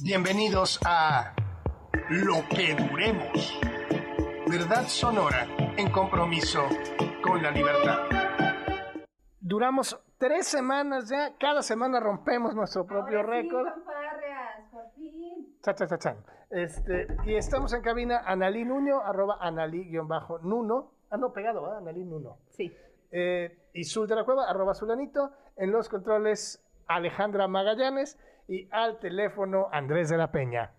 Bienvenidos a Lo que Duremos. Verdad sonora en compromiso con la libertad. Duramos tres semanas ya, cada semana rompemos nuestro propio Ahora sí, récord. fanfarrias, por fin. Cha, cha, cha, chan. Este, y estamos en cabina Analí Nuño, arroba Analí-Nuno. Ah, no, pegado, ¿verdad? Analí Nuno. Sí. Eh, y Zul de la Cueva, arroba Zulanito. En los controles, Alejandra Magallanes. Y al teléfono, Andrés de la Peña.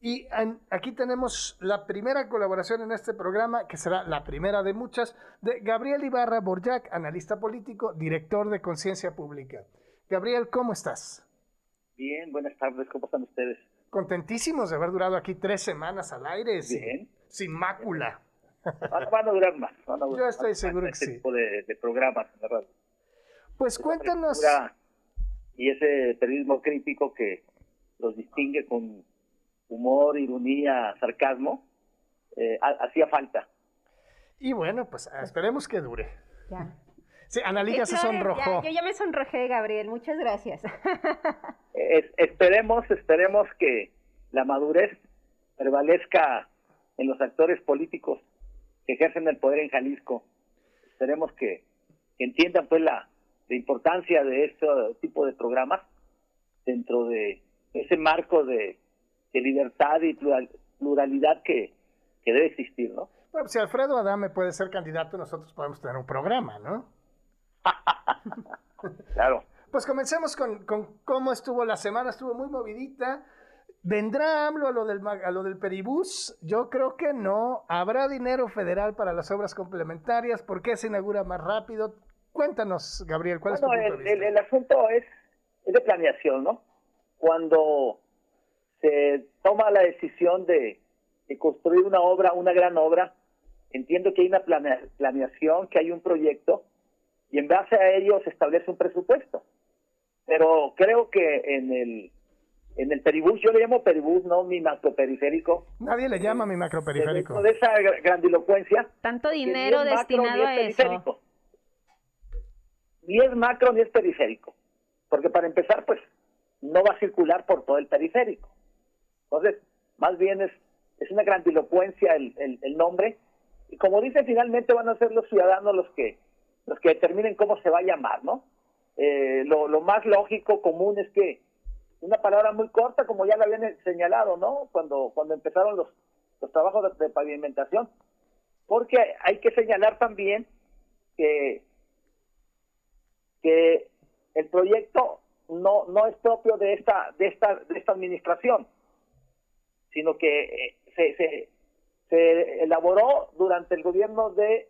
Y aquí tenemos la primera colaboración en este programa, que será la primera de muchas, de Gabriel Ibarra Borjac, analista político, director de Conciencia Pública. Gabriel, ¿cómo estás? Bien, buenas tardes, ¿cómo están ustedes? Contentísimos de haber durado aquí tres semanas al aire, sin, Bien. sin mácula. Van, a durar más. Van a durar Yo estoy más seguro este que sí. tipo de, de programas, verdad. Pues cuéntanos. Y ese periodismo crítico que los distingue con humor, ironía, sarcasmo, eh, ha- hacía falta. Y bueno, pues esperemos que dure. Ya. Sí, Analí ya se sonrojó. ya, yo ya me sonrojé, Gabriel. Muchas gracias. Es- esperemos, esperemos que la madurez prevalezca en los actores políticos que ejercen el poder en Jalisco. Esperemos que, que entiendan pues la, la importancia de este tipo de programas dentro de ese marco de, de libertad y plural- pluralidad que, que debe existir, ¿no? Bueno, si Alfredo Adame puede ser candidato, nosotros podemos tener un programa, ¿no? Claro. Pues comencemos con, con cómo estuvo la semana, estuvo muy movidita. ¿Vendrá AMLO a lo, del, a lo del Peribús? Yo creo que no. ¿Habrá dinero federal para las obras complementarias? ¿Por qué se inaugura más rápido? Cuéntanos, Gabriel, ¿cuál Bueno, es tu punto el, de vista? el asunto es, es de planeación, ¿no? Cuando se toma la decisión de, de construir una obra, una gran obra, entiendo que hay una planea- planeación, que hay un proyecto, y en base a ello se establece un presupuesto. Pero creo que en el en el peribús, yo le llamo peribús, no mi macroperiférico, Nadie le llama mi macroperiférico. dentro de esa gra- grandilocuencia, Tanto dinero destinado a eso. Ni es macro ni es periférico. Porque para empezar, pues, no va a circular por todo el periférico. Entonces, más bien es, es una grandilocuencia el, el, el nombre. Y como dice, finalmente van a ser los ciudadanos los que, los que determinen cómo se va a llamar, ¿no? Eh, lo, más lógico, común, es que una palabra muy corta, como ya lo habían señalado, ¿no? Cuando, cuando empezaron los, los trabajos de, de pavimentación. Porque hay que señalar también que, que el proyecto no, no es propio de esta, de esta, de esta administración, sino que eh, se, se, elaboró durante el gobierno de,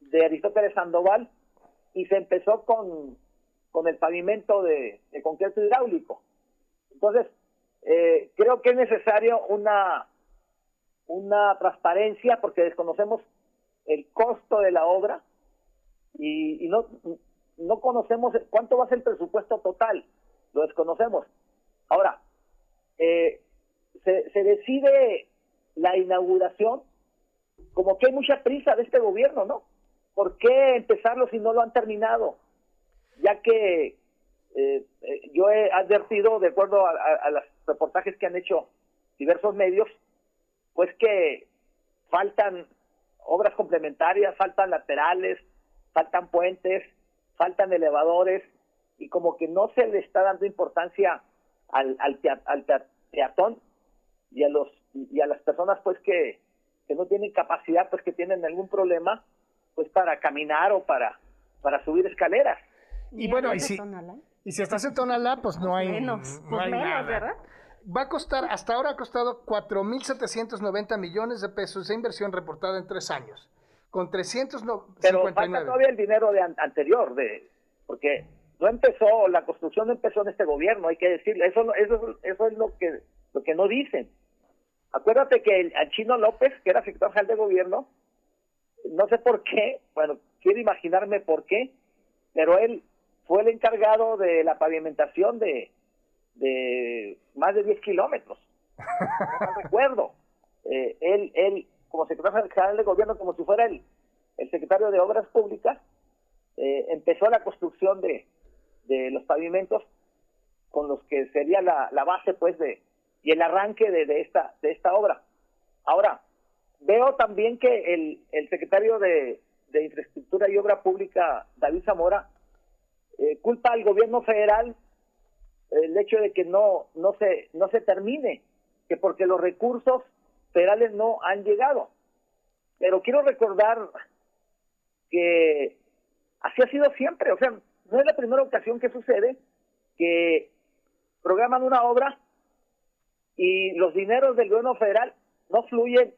de Aristóteles Sandoval y se empezó con, con el pavimento de, de concreto hidráulico. Entonces, eh, creo que es necesario una, una transparencia porque desconocemos el costo de la obra y, y no, no conocemos cuánto va a ser el presupuesto total, lo desconocemos. Ahora, eh, se, decide la inauguración como que hay mucha prisa de este gobierno, ¿no? ¿Por qué empezarlo si no lo han terminado? Ya que eh, eh, yo he advertido, de acuerdo a- a los reportajes que han hecho diversos medios, pues que faltan obras complementarias, faltan laterales, faltan puentes, faltan elevadores, y como que no se le está dando importancia al, al, al y a los y a las personas pues que, que no tienen capacidad, pues que tienen algún problema, pues para caminar o para, para subir escaleras. Y bueno, y si, y si estás en Tonalá, pues no hay, Menos, no pues hay menos, nada. ¿verdad? Va a costar, hasta ahora ha costado 4.790 millones de pesos de inversión reportada en tres años, con Pero 359. falta todavía el dinero de an- anterior, de porque no empezó, la construcción no empezó en este gobierno, hay que decirlo, eso, no- eso, eso es lo que, lo que no dicen. Acuérdate que el, Chino López, que era secretario general de gobierno, no sé por qué, bueno, quiero imaginarme por qué, pero él fue el encargado de la pavimentación de, de más de 10 kilómetros. No recuerdo. Eh, él, él, como secretario general de gobierno, como si fuera el, el secretario de Obras Públicas, eh, empezó la construcción de, de los pavimentos con los que sería la, la base pues de y el arranque de, de esta de esta obra. Ahora, veo también que el, el secretario de, de Infraestructura y Obra Pública, David Zamora, eh, culpa al gobierno federal el hecho de que no, no, se, no se termine, que porque los recursos federales no han llegado. Pero quiero recordar que así ha sido siempre, o sea, no es la primera ocasión que sucede que programan una obra y los dineros del gobierno federal no fluyen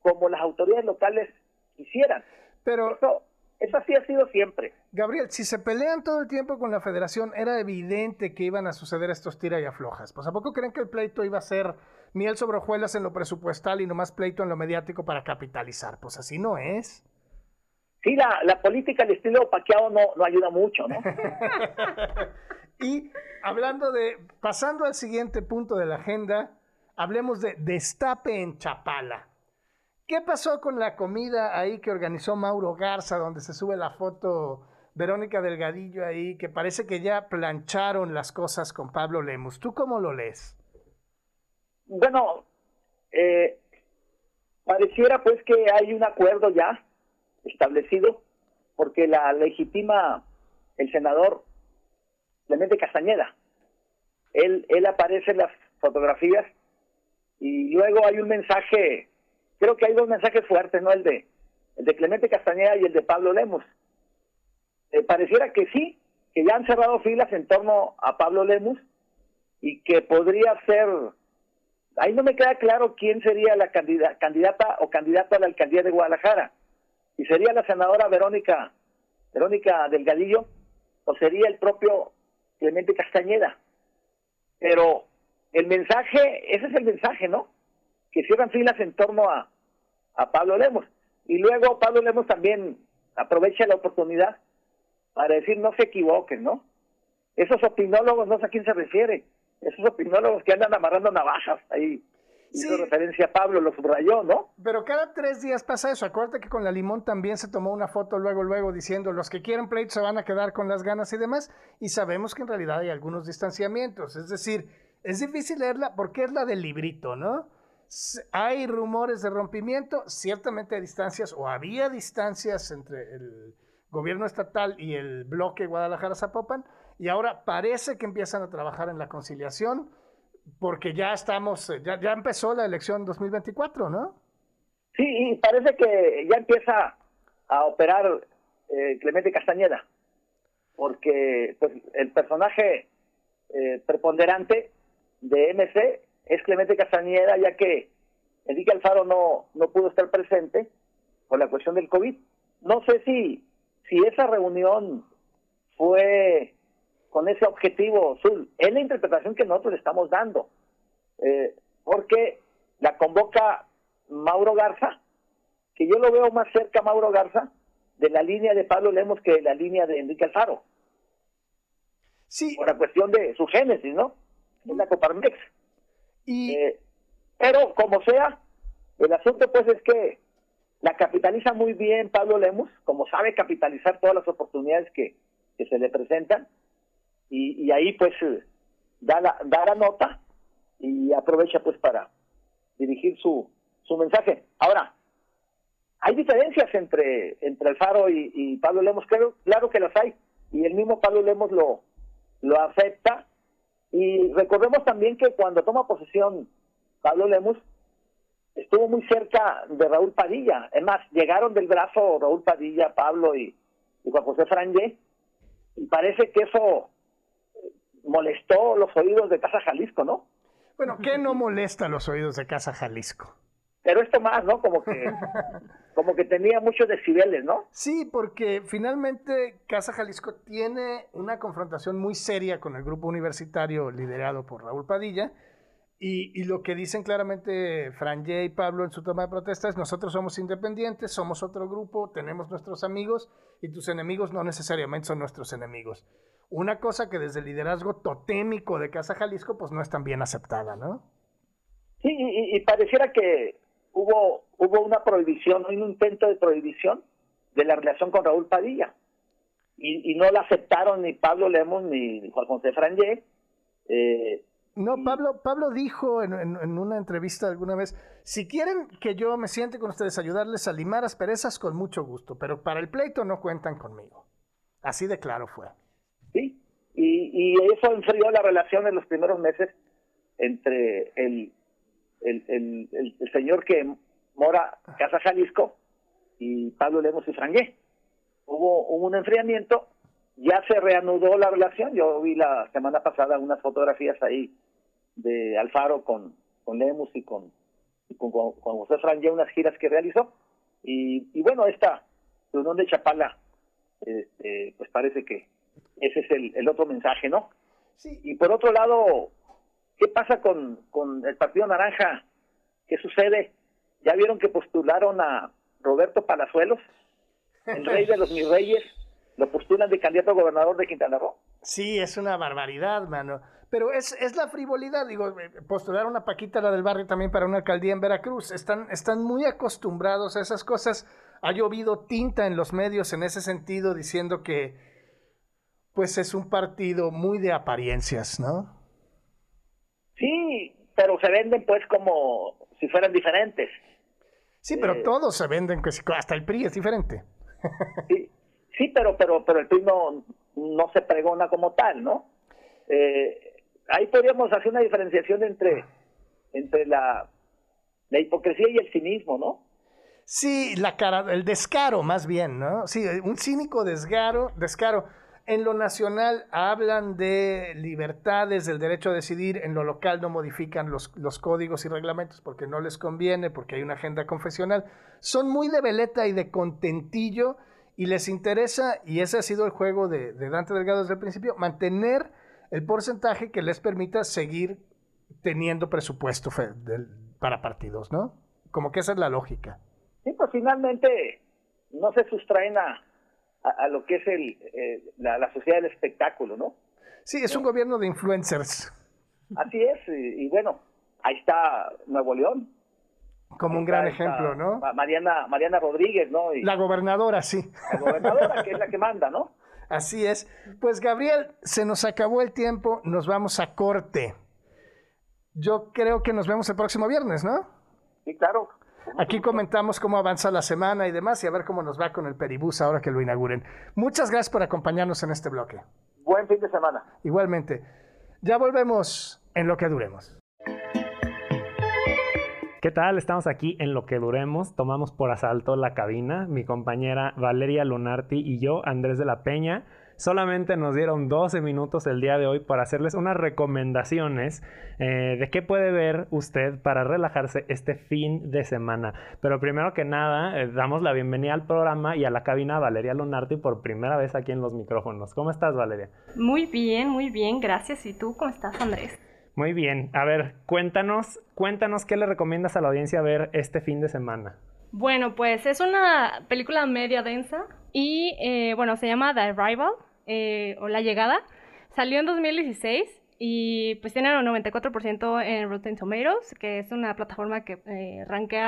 como las autoridades locales quisieran. Pero Eso, eso así ha sido siempre. Gabriel, si se pelean todo el tiempo con la federación, era evidente que iban a suceder estos tira y aflojas. Pues ¿a poco creen que el pleito iba a ser miel sobre hojuelas en lo presupuestal y nomás pleito en lo mediático para capitalizar? Pues así no es. Sí, la, la política al estilo paqueado no, no ayuda mucho, ¿no? Y hablando de, pasando al siguiente punto de la agenda, hablemos de destape en Chapala. ¿Qué pasó con la comida ahí que organizó Mauro Garza, donde se sube la foto Verónica Delgadillo ahí, que parece que ya plancharon las cosas con Pablo Lemus? ¿Tú cómo lo lees? Bueno, eh, pareciera pues que hay un acuerdo ya establecido, porque la legitima el senador Clemente Castañeda. Él, él aparece en las fotografías y luego hay un mensaje, creo que hay dos mensajes fuertes, ¿no? El de, el de Clemente Castañeda y el de Pablo Lemos. Eh, pareciera que sí, que ya han cerrado filas en torno a Pablo Lemus y que podría ser, ahí no me queda claro quién sería la candida- candidata o candidato a la alcaldía de Guadalajara. Si sería la senadora Verónica, Verónica Delgadillo o sería el propio Clemente Castañeda. Pero el mensaje, ese es el mensaje, ¿no? Que cierran filas en torno a, a Pablo Lemos. Y luego Pablo Lemos también aprovecha la oportunidad para decir no se equivoquen, ¿no? Esos opinólogos, no sé a quién se refiere, esos opinólogos que andan amarrando navajas ahí. Hizo referencia a Pablo, lo subrayó, ¿no? Pero cada tres días pasa eso. Acuérdate que con la Limón también se tomó una foto luego, luego diciendo los que quieren pleito se van a quedar con las ganas y demás. Y sabemos que en realidad hay algunos distanciamientos. Es decir, es difícil leerla porque es la del librito, ¿no? Hay rumores de rompimiento, ciertamente hay distancias o había distancias entre el gobierno estatal y el bloque Guadalajara-Zapopan. Y ahora parece que empiezan a trabajar en la conciliación porque ya estamos, eh, ya, ya empezó la elección 2024, ¿no? Sí, y parece que ya empieza a operar eh, Clemente Castañeda, porque pues el personaje eh, preponderante de MC es Clemente Castañeda, ya que Enrique Alfaro no, no pudo estar presente por la cuestión del COVID. No sé si, si esa reunión fue con ese objetivo, Zul. Es la interpretación que nosotros le estamos dando, eh, porque la convoca Mauro Garza, que yo lo veo más cerca, Mauro Garza, de la línea de Pablo Lemos que de la línea de Enrique Alfaro, Sí, por la cuestión de su génesis, ¿no? Es la Coparmex. y Eh, pero como sea, el asunto pues es que la capitaliza muy bien Pablo Lemus, como sabe capitalizar todas las oportunidades que, que se le presentan, y, y ahí pues eh, da la, da la nota y aprovecha pues para dirigir su, su mensaje. Ahora, hay diferencias entre, entre Alfaro y, y Pablo Lemos, claro, claro que las hay, y el mismo Pablo Lemos lo, lo acepta, y recordemos también que cuando toma posesión Pablo Lemus, estuvo muy cerca de Raúl Padilla. Es más, llegaron del brazo Raúl Padilla, Pablo y, Juan José Frangé, y parece que eso molestó los oídos de Casa Jalisco, ¿no? bueno, ¿qué no molesta los oídos de Casa Jalisco? Pero esto más, ¿no? Como que, como que tenía muchos decibeles, ¿no? Sí, porque finalmente Casa Jalisco tiene una confrontación muy seria con el grupo universitario liderado por Raúl Padilla. Y, y lo que dicen claramente Franje y Pablo en su toma de protesta es nosotros somos independientes, somos otro grupo, tenemos nuestros amigos y tus enemigos no necesariamente son nuestros enemigos. Una cosa que desde el liderazgo totémico de Casa Jalisco pues no es tan bien aceptada, ¿no? Sí, y, y pareciera que hubo, hubo una prohibición, un intento de prohibición de la relación con Raúl Padilla. Y, y no la aceptaron ni Pablo Lemos ni Juan José Frangé. Eh, No, Pablo, Pablo dijo en, en- en una entrevista alguna vez, si quieren que yo me siente con ustedes, ayudarles a limar asperezas, con mucho gusto, pero para el pleito no cuentan conmigo. Así de claro fue. Y, y eso enfrió la relación en los primeros meses entre el, el, el, el- el señor que mora Casa Jalisco y Pablo Lemos y Frangué. Hubo, hubo un enfriamiento, ya se reanudó la relación. Yo vi la semana pasada unas fotografías ahí de Alfaro con, con Lemos y con, y con, con José Frangué, unas giras que realizó. Y, y bueno, esta reunión de Chapala, este, pues parece que ese es el, el otro mensaje, ¿no? Sí, Y por otro lado, ¿qué pasa con, con el Partido Naranja? ¿Qué sucede? ¿Ya vieron que postularon a Roberto Palazuelos, el rey de los mis reyes? Lo postulan de candidato a gobernador de Quintana Roo. sí, es una barbaridad, mano. Pero es, es la frivolidad, digo, eh, postularon a Paquita, la del barrio, también para una alcaldía en Veracruz. Están, están muy acostumbrados a esas cosas. Ha llovido tinta en los medios en ese sentido, diciendo que pues es un partido muy de apariencias, ¿no? Sí, pero se venden pues como si fueran diferentes. Sí, pero Eh. todos se venden, hasta el PRI es diferente. Sí, sí pero, pero, pero el PRI no, no se pregona como tal, ¿no? Eh, ahí podríamos hacer una diferenciación entre, entre la, la hipocresía y el cinismo, ¿no? Sí, la cara, el descaro más bien, ¿no? Sí, un cínico descaro, descaro. En lo nacional hablan de libertades, del derecho a decidir, en lo local no modifican los, los códigos y reglamentos porque no les conviene, porque hay una agenda confesional. Son muy de veleta y de contentillo y les interesa, y ese ha sido el juego de, Dante Delgado desde el principio, mantener el porcentaje que les permita seguir teniendo presupuesto para partidos, ¿no? Como que esa es la lógica. Sí, pues finalmente no se sustraen a, a, a lo que es el, eh, la, la sociedad del espectáculo, ¿no? Sí, es un gobierno de influencers, Así es, y, y bueno, ahí está Nuevo León. como un gran ejemplo, ¿no? Ma- Mariana, Mariana Rodríguez, ¿no? Y La gobernadora, sí. la gobernadora, que es la que manda, ¿no? Así es. Pues Gabriel, se nos acabó el tiempo, nos vamos a corte. Yo creo que nos vemos el próximo viernes, ¿no? Sí, claro. Aquí comentamos cómo avanza la semana y demás y a ver cómo nos va con el Peribús ahora que lo inauguren. Muchas gracias por acompañarnos en este bloque. Buen fin de semana. Igualmente. Ya volvemos en lo que duremos. ¿Qué tal? Estamos aquí en lo que duremos. Tomamos por asalto la cabina. Mi compañera Valeria Lunarti y yo, Andrés de la Peña. Solamente nos dieron 12 minutos el día de hoy para hacerles unas recomendaciones eh, de qué puede ver usted para relajarse este fin de semana. Pero primero que nada, eh, damos la bienvenida al programa y a la cabina Valeria Lunarti por primera vez aquí en los micrófonos. ¿Cómo estás, Valeria? Muy bien, muy bien, gracias. ¿Y tú cómo estás, Andrés? Muy bien. A ver, cuéntanos, cuéntanos qué le recomiendas a la audiencia ver este fin de semana. Bueno, pues es una película media densa y, eh, bueno, se llama The Arrival eh, o La Llegada. Salió en 2016 y pues tiene un 94% en Rotten Tomatoes, que es una plataforma que eh,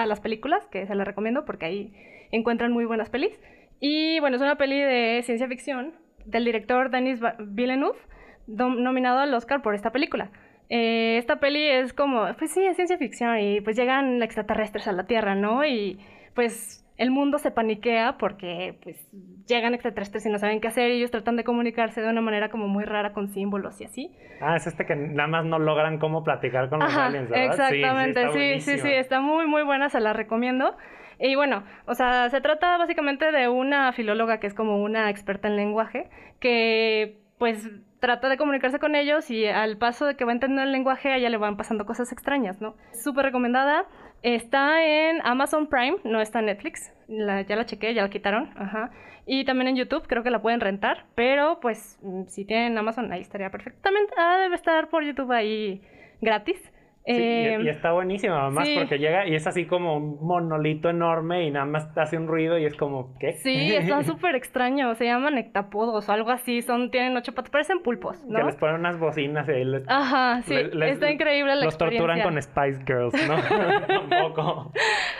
las películas, que se la recomiendo porque ahí encuentran muy buenas pelis. Y bueno, es una peli de ciencia ficción del director Denis Villeneuve, nominado al Oscar por esta película. Eh, esta peli es como, pues sí, es ciencia ficción y pues llegan extraterrestres a la Tierra, ¿no? Y pues el mundo se paniquea porque pues llegan extraterrestres y no saben qué hacer y ellos tratan de comunicarse de una manera como muy rara con símbolos y así. Ah, es este que nada más no logran cómo platicar con los Ajá, aliens, ¿verdad? Exactamente, sí, sí, sí, está muy, muy buena, se la recomiendo. Y bueno, o sea, se trata básicamente de una filóloga que es como una experta en lenguaje, que pues trata de comunicarse con ellos y al paso de que va entendiendo el lenguaje, a ella le van pasando cosas extrañas, ¿no? Súper recomendada. Está en Amazon Prime, no está en Netflix. La- ya la chequé, ya la quitaron. Ajá. Y también en YouTube, creo que la pueden rentar. Pero pues mm, si tienen Amazon, ahí estaría perfectamente. Ah, debe estar por YouTube ahí gratis. Sí, y- Eh, y, está buenísima, además, sí. porque llega y es así como un monolito enorme y nada más hace un ruido y es como, ¿qué? Sí, están súper extraños. Se llaman hectapodos o algo así. Son, tienen ocho patas. Parecen pulpos, Que ¿no? les ponen unas bocinas y ahí les, Ajá, sí. les- les- está increíble la los torturan experiencia. con Spice Girls, ¿no? Tampoco.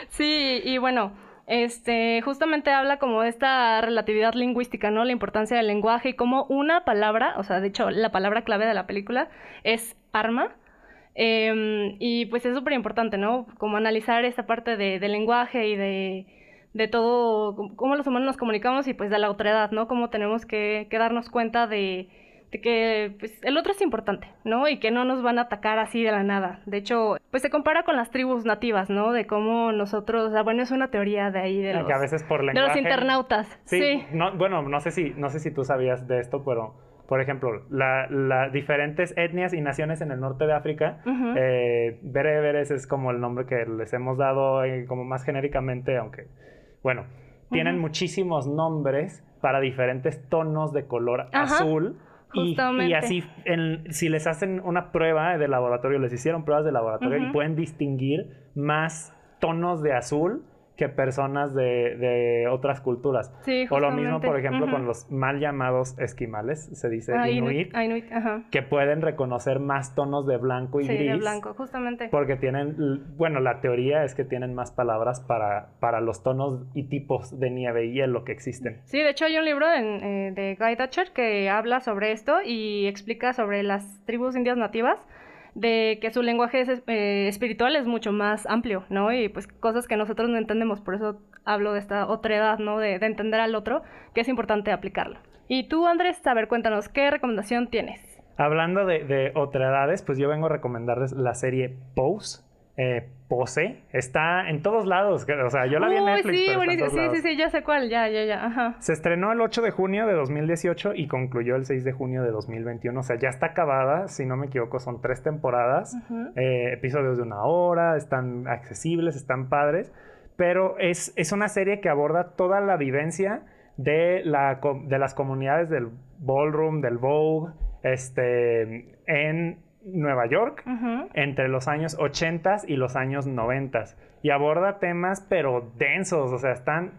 Sí, y bueno, este, justamente habla como de esta relatividad lingüística, ¿no? La importancia del lenguaje y cómo una palabra, o sea, de hecho, la palabra clave de la película es arma. Em, y pues es súper importante, ¿no? Como analizar esta parte de, del lenguaje y de, de todo, cómo los humanos nos comunicamos y pues de la otredad, ¿no? Cómo tenemos que, que darnos cuenta de, de que pues, el otro es importante, ¿no? Y que no nos van a atacar así de la nada. De hecho, pues se compara con las tribus nativas, ¿no? De cómo nosotros, o sea, bueno, es una teoría de ahí de los, que a veces por de los internautas. Sí, Sí, no- bueno, no sé, si, no sé si tú sabías de esto, pero, por ejemplo, las la diferentes etnias y naciones en el norte de África, Ujú. eh, bereberes es como el nombre que les hemos dado eh, como más genéricamente, aunque, bueno, tienen muchísimos nombres para diferentes tonos de color Ajá, azul. Y, así, en- si les hacen una prueba de laboratorio, les hicieron pruebas de laboratorio y pueden distinguir más tonos de azul que personas de, de otras culturas. Sí, O lo mismo, por ejemplo, con los mal llamados esquimales, se dice Ah, inuit, Ah, Inuit, ajá. que pueden reconocer más tonos de blanco y Sí, gris. de blanco, justamente. Porque tienen, bueno, la teoría es que tienen más palabras para, para los tonos y tipos de nieve y hielo que existen. Sí, de hecho hay un libro en, eh, de Guy Dutcher que habla sobre esto y explica sobre las tribus indias nativas, de que su lenguaje es, eh, espiritual es mucho más amplio, ¿no? Y pues cosas que nosotros no entendemos, por eso hablo de esta otra edad, ¿no? De, de entender al otro, que es importante aplicarlo. Y tú, Andrés, a ver, cuéntanos, ¿qué recomendación tienes? Hablando de, de otredades, pues yo vengo a recomendarles la serie Pose. eh, Pose. Está en todos lados. O sea, yo la vi en Netflix. sí, pero Sí, sí, sí, ya sé cuál, ya, ya, ya, ajá. Se estrenó el 8 de junio de 2018 y concluyó el 6 de junio de 2021. O sea, ya está acabada, si no me equivoco, son tres temporadas, eh, episodios de una hora, están accesibles, están padres, pero es, es una serie que aborda toda la vivencia de, la, de las comunidades del ballroom, del Vogue, este, en Nueva York entre los años 80 y los años 90 y aborda temas pero densos, o sea, están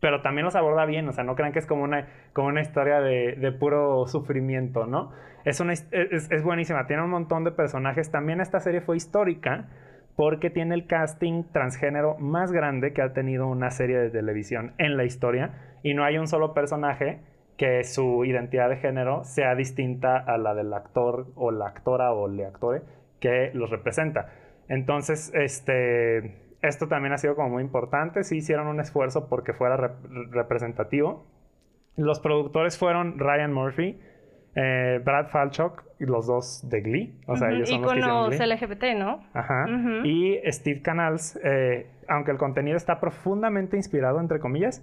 pero también los aborda bien, o sea, no crean que es como una, como una historia de, de puro sufrimiento, ¿no? Es, una, his- es, es buenísima, tiene un montón de personajes. También esta serie fue histórica porque tiene el casting transgénero más grande que ha tenido una serie de televisión en la historia y no hay un solo personaje que su identidad de género sea distinta a la del actor o la actora o el actore que los representa. Entonces, este, esto también ha sido como muy importante. Sí hicieron un esfuerzo porque fuera rep- representativo. Los productores fueron Ryan Murphy, eh, Brad Falchuk y los dos de Glee. O sea, Ujú, ellos son los que hicieron Íconos Glee. LGBT, ¿no? Ajá. Y Steve Canals, eh, aunque el contenido está profundamente inspirado, entre comillas,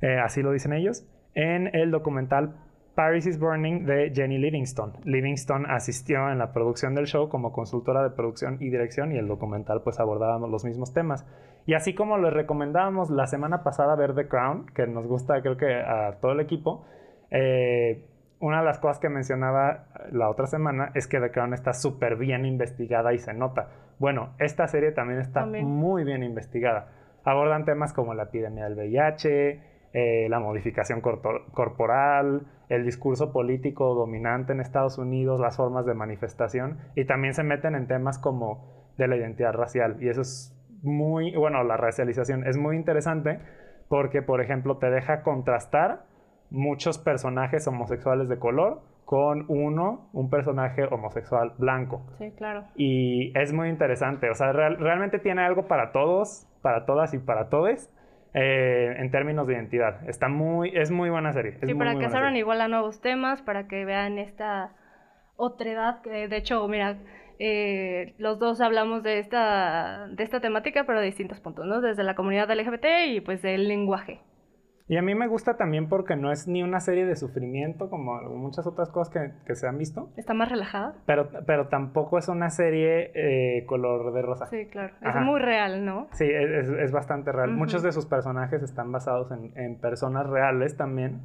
eh, así lo dicen ellos, en el documental Paris is Burning de Jenny Livingston. Livingston asistió en la producción del show como consultora de producción y dirección y el documental pues abordábamos los mismos temas. Y así como les recomendábamos la semana pasada ver The Crown, que nos gusta creo que a todo el equipo, eh, una de las cosas que mencionaba la otra semana es que The Crown está súper bien investigada y se nota. Bueno, esta serie también está También. muy bien investigada. Abordan temas como la epidemia del VIH, eh, la modificación corporal, el discurso político dominante en Estados Unidos, las formas de manifestación y también se meten en temas como de la identidad racial. Y eso es muy, bueno, la racialización es muy interesante porque, por ejemplo, te deja contrastar muchos personajes homosexuales de color con uno, un personaje homosexual blanco. Sí, claro. Y es muy interesante, o sea, real- realmente tiene algo para todos, para todas y para todes eh, en términos de identidad. Está muy, es muy buena serie. es Sí, muy, para muy que se abran igual a nuevos temas, para que vean esta otredad, que de hecho, mira, eh, los dos hablamos de esta, de esta temática, pero de distintos puntos, ¿no? Desde la comunidad LGBT y pues del lenguaje. Y a mí me gusta también porque no es ni una serie de sufrimiento como muchas otras cosas que, que se han visto, ¿Está más relajada? pero, pero tampoco es una serie eh, color de rosa. Sí, claro. Es muy real, ¿no? Sí, es, es bastante real. Muchos de sus personajes están basados en, en personas reales también,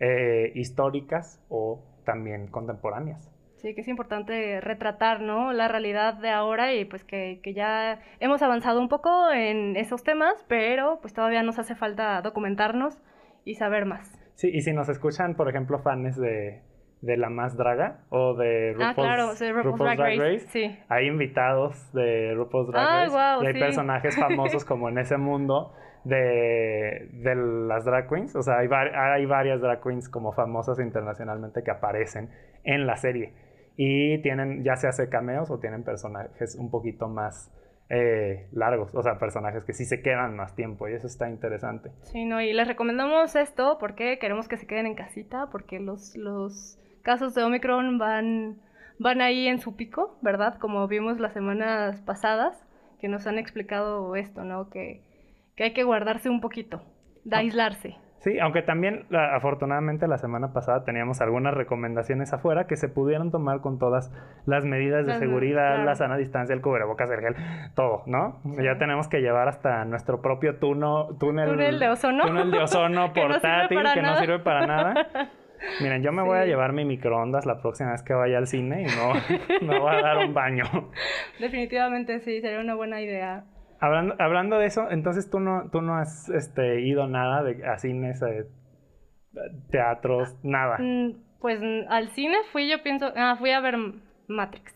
eh, históricas o también contemporáneas. Sí, que es importante retratar, ¿no? La realidad de ahora y pues que, que ya hemos avanzado un poco en esos temas, pero pues todavía nos hace falta documentarnos y saber más. Sí, y si nos escuchan, por ejemplo, fans de, de La Más Draga o de RuPaul's, ah, claro, sí, RuPaul's Drag Race, sí. hay invitados de RuPaul's Drag Ay, Race y hay sí. personajes famosos como en ese mundo de, de las drag queens. O sea, hay, hay varias drag queens como famosas internacionalmente que aparecen en la serie. Y tienen, ya se hace cameos o tienen personajes un poquito más eh, largos. O sea, personajes que sí se quedan más tiempo y eso está interesante. Sí, no, y les recomendamos esto porque queremos que se queden en casita, porque los, los casos de Omicron van, van ahí en su pico, ¿verdad? Como vimos las semanas pasadas, que nos han explicado esto, ¿no? Que, que hay que guardarse un poquito, de Ah. aislarse. Sí, aunque también la- afortunadamente la semana pasada teníamos algunas recomendaciones afuera que se pudieron tomar con todas las medidas de Ajá, seguridad, claro. la sana distancia, el cubrebocas, el gel, todo, ¿no? Ya tenemos que llevar hasta nuestro propio tuno, túnel, Túnel de ozono. túnel de ozono Que no sirve portátil que no sirve para nada. Miren, yo me voy a llevar mi microondas la próxima vez que vaya al cine y no me voy a dar un baño. Definitivamente sí, sería una buena idea. Hablando, hablando de eso, entonces tú no, tú no has este, ido nada de, a cines, eh, teatros, nada. Mm, Pues al cine fui, yo pienso, ah, fui a ver Matrix.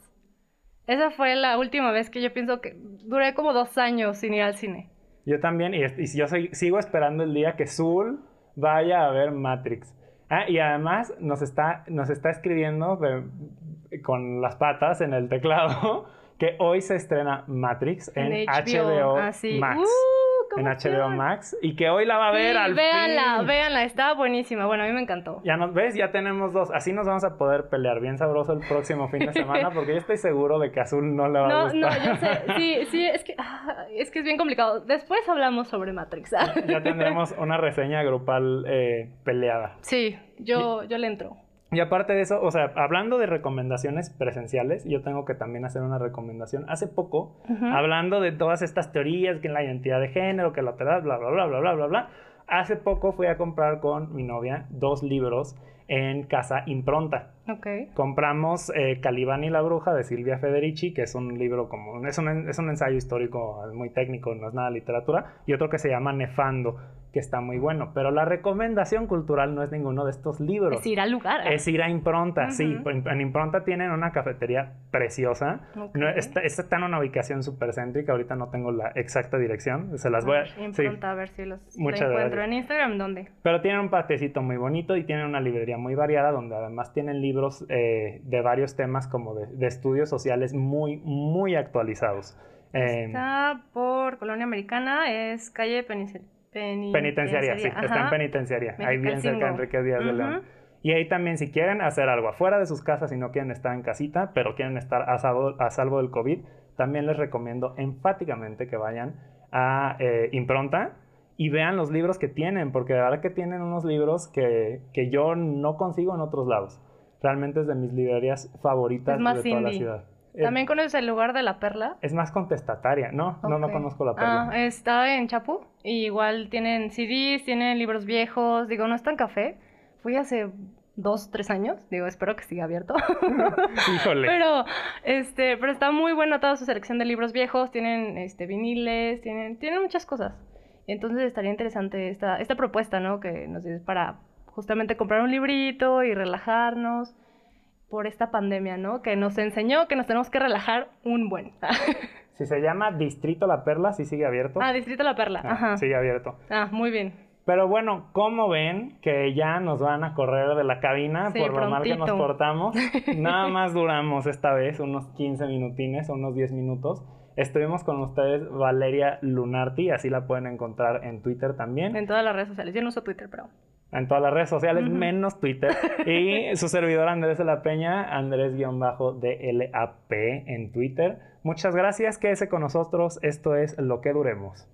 Esa fue la última vez que yo pienso que duré como dos años sin ir al cine. Yo también, y, y yo soy- sigo esperando el día que Zul vaya a ver Matrix. Ah, y además nos está, nos está escribiendo de- con las patas en el teclado que hoy se estrena Matrix en, HBO, Ah, sí. Max. Uh, en HBO. Max. Y que hoy la va a ver Sí, al véanla, fin. véanla, está buenísima. Bueno, a mí me encantó. Ya nos ves, ya tenemos dos. Así nos vamos a poder pelear bien sabroso el próximo fin de semana porque yo estoy seguro de que Azul no le va a No, gustar. no, yo sé. Sí, sí, es que, ah, es que es bien complicado. Después hablamos sobre Matrix. ya tendremos una reseña grupal eh, peleada. Sí, yo, yo le entro. Y aparte de eso, o sea, hablando de recomendaciones presenciales, yo tengo que también hacer una recomendación. Hace poco, hablando de todas estas teorías, que la identidad de género, que la otra, bla, bla, bla, bla, bla, bla, bla, hace poco fui a comprar con mi novia dos libros en Casa Impronta. Ok. Compramos eh, Calibán y la bruja de Silvia Federici, que es un libro como, es un, es un ensayo histórico muy técnico, no es nada literatura, y otro que se llama Nefando, que está muy bueno. Pero la recomendación cultural no es ninguno de estos libros. Es ir al lugar. Es ir a Impronta, sí. En, en Impronta tienen una cafetería preciosa. Ok. No, está, está en una ubicación súper céntrica. Ahorita no tengo la exacta dirección. Se las voy a... sí. impronta, a ver si los encuentro gracias. en Instagram. ¿Dónde? Pero tienen un patecito muy bonito y tienen una librería muy variada donde además tienen libros eh, de varios temas como de, de estudios sociales muy, muy actualizados. Eh, Está por Colonia Americana, es calle Penici- penitenciaria, sí, está en Ajá. penitenciaria, ahí bien cerca de. Enrique Díaz de. León. Y ahí también si quieren hacer algo afuera de sus casas y no quieren estar en casita, pero quieren estar a salvo, a salvo del COVID, también les recomiendo enfáticamente que vayan a eh, Impronta y vean los libros que tienen, porque de verdad que tienen unos libros que, que yo no consigo en otros lados. Realmente es de mis librerías favoritas de toda la ciudad. Eh, ¿También conoces el lugar de la perla? es más contestataria. No, no, no conozco la perla. Ah, está en Chapu. Y igual tienen CDs, tienen libros viejos. Digo, no está en café. Fui hace dos, tres años. Digo, espero que siga abierto. Híjole. pero, este, pero está muy buena toda su selección de libros viejos. Tienen este, viniles, tienen, tienen muchas cosas. Entonces estaría interesante esta, esta propuesta, ¿no? Que nos dices para justamente comprar un librito y relajarnos por esta pandemia, ¿no? Que nos enseñó que nos tenemos que relajar un buen. Si se llama Distrito La Perla, sí sigue abierto. ah, Distrito La Perla. Ah, Ajá. Sigue abierto. Ah, muy bien. Pero bueno, ¿cómo ven que ya nos van a correr de la cabina Sí, por lo mal que nos portamos? Nada más duramos esta vez unos 15 minutines unos 10 minutos. Estuvimos con ustedes Valeria Lunarti, así la pueden encontrar en Twitter también, En todas las redes sociales. Yo no uso Twitter, pero. En todas las redes sociales, menos Twitter. Y su servidor Andrés de la Peña, Andrés-DLAP en Twitter. Muchas gracias, quédese con nosotros. Esto es Lo que Duremos.